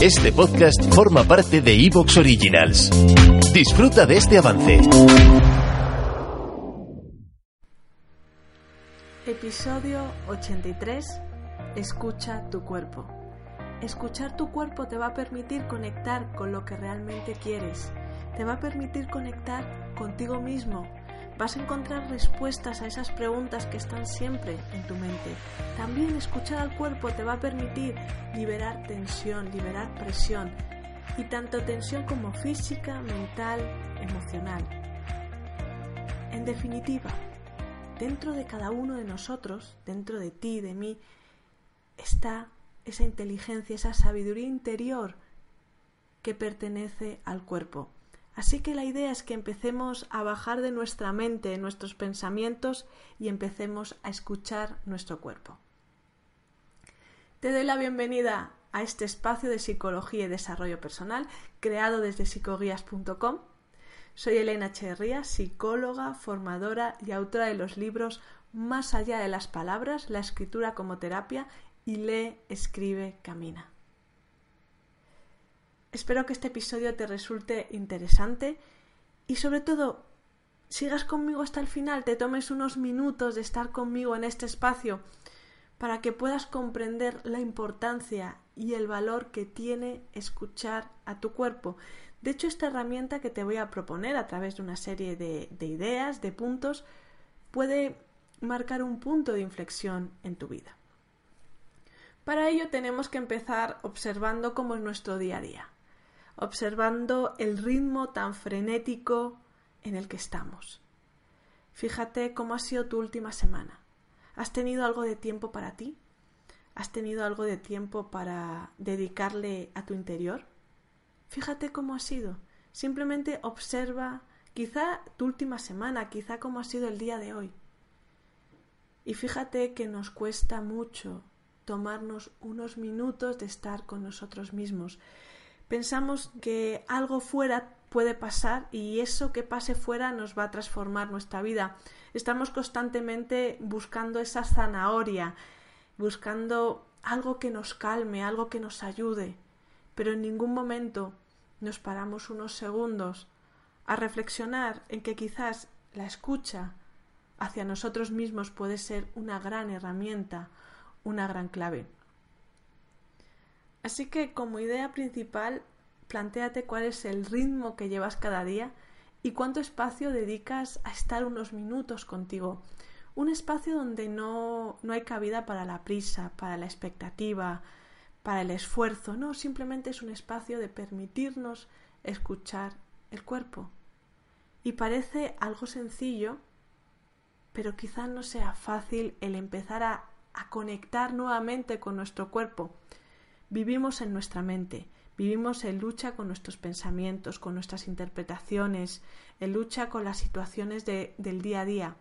Este podcast forma parte de Evox Originals. Disfruta de este avance. Episodio 83. Escucha tu cuerpo. Escuchar tu cuerpo te va a permitir conectar con lo que realmente quieres. Te va a permitir conectar contigo mismo, vas a encontrar respuestas a esas preguntas que están siempre en tu mente. También escuchar al cuerpo te va a permitir liberar tensión, liberar presión, y tanto tensión como física, mental, emocional. En definitiva, dentro de cada uno de nosotros, dentro de ti, de mí, está esa inteligencia, esa sabiduría interior que pertenece al cuerpo. Así que la idea es que empecemos a bajar de nuestra mente nuestros pensamientos y empecemos a escuchar nuestro cuerpo. Te doy la bienvenida a este espacio de psicología y desarrollo personal creado desde psicoguías.com. Soy Elena Echeverría, psicóloga, formadora y autora de los libros Más allá de las palabras, la escritura como terapia y Lee, escribe, camina. Espero que este episodio te resulte interesante y sobre todo sigas conmigo hasta el final, te tomes unos minutos de estar conmigo en este espacio para que puedas comprender la importancia y el valor que tiene escuchar a tu cuerpo. De hecho, esta herramienta que te voy a proponer a través de una serie de, de ideas, de puntos, puede marcar un punto de inflexión en tu vida. Para ello tenemos que empezar observando cómo es nuestro día a día observando el ritmo tan frenético en el que estamos. Fíjate cómo ha sido tu última semana. ¿Has tenido algo de tiempo para ti? ¿Has tenido algo de tiempo para dedicarle a tu interior? Fíjate cómo ha sido. Simplemente observa quizá tu última semana, quizá cómo ha sido el día de hoy. Y fíjate que nos cuesta mucho tomarnos unos minutos de estar con nosotros mismos, pensamos que algo fuera puede pasar y eso que pase fuera nos va a transformar nuestra vida. Estamos constantemente buscando esa zanahoria, buscando algo que nos calme, algo que nos ayude, pero en ningún momento nos paramos unos segundos a reflexionar en que quizás la escucha hacia nosotros mismos puede ser una gran herramienta, una gran clave. Así que como idea principal, plantéate cuál es el ritmo que llevas cada día y cuánto espacio dedicas a estar unos minutos contigo. Un espacio donde no, no hay cabida para la prisa, para la expectativa, para el esfuerzo. No, simplemente es un espacio de permitirnos escuchar el cuerpo. Y parece algo sencillo, pero quizá no sea fácil el empezar a, a conectar nuevamente con nuestro cuerpo. Vivimos en nuestra mente, vivimos en lucha con nuestros pensamientos, con nuestras interpretaciones, en lucha con las situaciones del día a día,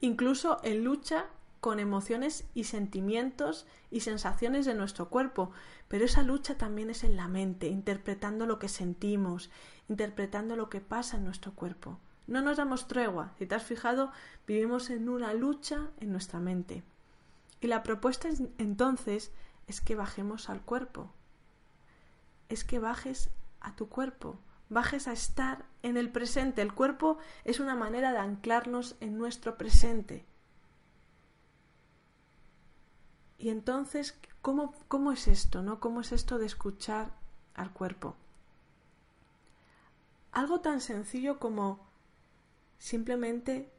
incluso en lucha con emociones y sentimientos y sensaciones de nuestro cuerpo, pero esa lucha también es en la mente, interpretando lo que sentimos, interpretando lo que pasa en nuestro cuerpo. No nos damos tregua, si te has fijado, vivimos en una lucha en nuestra mente. Y la propuesta es, entonces es que bajemos al cuerpo, es que bajes a tu cuerpo, bajes a estar en el presente. El cuerpo es una manera de anclarnos en nuestro presente. Y entonces, ¿cómo, cómo es esto? ¿no? ¿Cómo es esto de escuchar al cuerpo? Algo tan sencillo como simplemente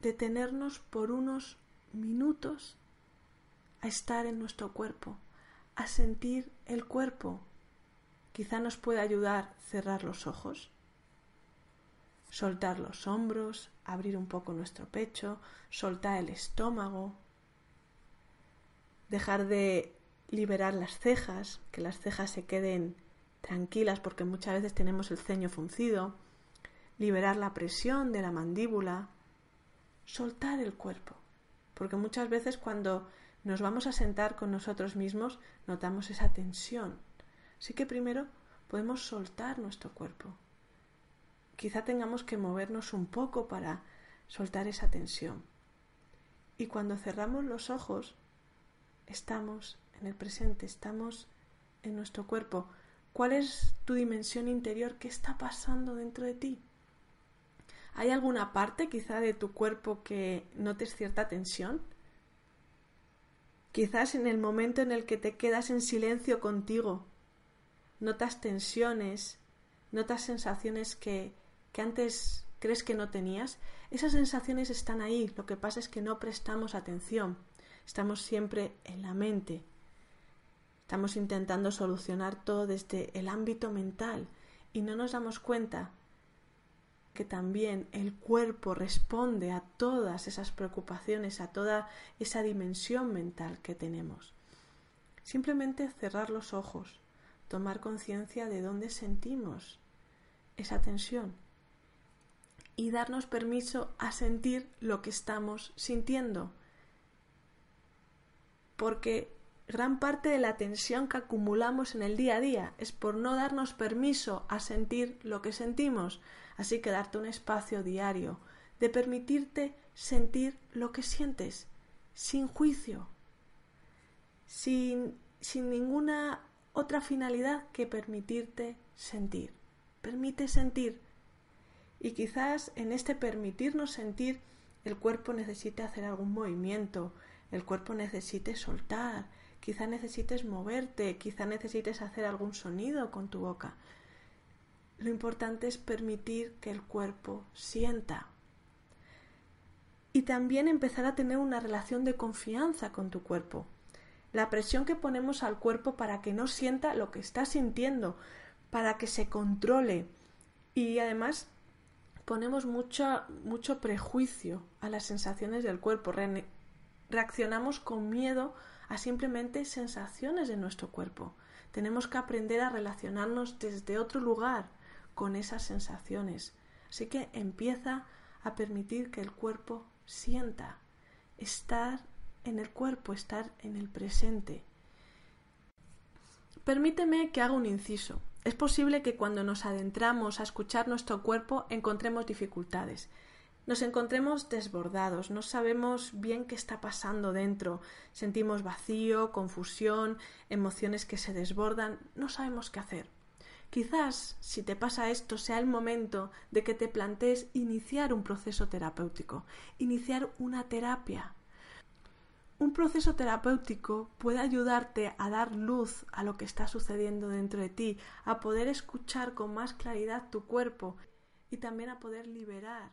detenernos por unos minutos a estar en nuestro cuerpo, a sentir el cuerpo. Quizá nos pueda ayudar cerrar los ojos, soltar los hombros, abrir un poco nuestro pecho, soltar el estómago, dejar de liberar las cejas, que las cejas se queden tranquilas porque muchas veces tenemos el ceño fruncido, liberar la presión de la mandíbula, soltar el cuerpo, porque muchas veces cuando nos vamos a sentar con nosotros mismos notamos esa tensión. Así que primero podemos soltar nuestro cuerpo. Quizá tengamos que movernos un poco para soltar esa tensión. Y cuando cerramos los ojos, estamos en el presente, estamos en nuestro cuerpo. ¿Cuál es tu dimensión interior? ¿Qué está pasando dentro de ti? ¿Hay alguna parte quizá de tu cuerpo que notes cierta tensión? Quizás en el momento en el que te quedas en silencio contigo, notas tensiones, notas sensaciones que, que antes crees que no tenías. Esas sensaciones están ahí, lo que pasa es que no prestamos atención. Estamos siempre en la mente. Estamos intentando solucionar todo desde el ámbito mental y no nos damos cuenta que también el cuerpo responde a todas esas preocupaciones, a toda esa dimensión mental que tenemos. Simplemente cerrar los ojos, tomar conciencia de dónde sentimos esa tensión y darnos permiso a sentir lo que estamos sintiendo. Porque gran parte de la tensión que acumulamos en el día a día es por no darnos permiso a sentir lo que sentimos. Así que darte un espacio diario de permitirte sentir lo que sientes, sin juicio, sin, sin ninguna otra finalidad que permitirte sentir. Permite sentir. Y quizás en este permitirnos sentir el cuerpo necesite hacer algún movimiento, el cuerpo necesite soltar, quizá necesites moverte, quizá necesites hacer algún sonido con tu boca. Lo importante es permitir que el cuerpo sienta. Y también empezar a tener una relación de confianza con tu cuerpo la presión que ponemos al cuerpo para que no sienta lo que está sintiendo, para que se controle. Y además ponemos mucho, mucho prejuicio a las sensaciones del cuerpo. Reaccionamos con miedo a simplemente sensaciones de nuestro cuerpo. Tenemos que aprender a relacionarnos desde otro lugar con esas sensaciones. Así que empieza a permitir que el cuerpo sienta, estar en el cuerpo, estar en el presente. Permíteme que haga un inciso. Es posible que cuando nos adentramos a escuchar nuestro cuerpo encontremos dificultades. Nos encontremos desbordados, no sabemos bien qué está pasando dentro, sentimos vacío, confusión, emociones que se desbordan, no sabemos qué hacer. Quizás, si te pasa esto, sea el momento de que te plantees iniciar un proceso terapéutico, iniciar una terapia, un proceso terapéutico puede ayudarte a dar luz a lo que está sucediendo dentro de ti, a poder escuchar con más claridad tu cuerpo y también a poder liberar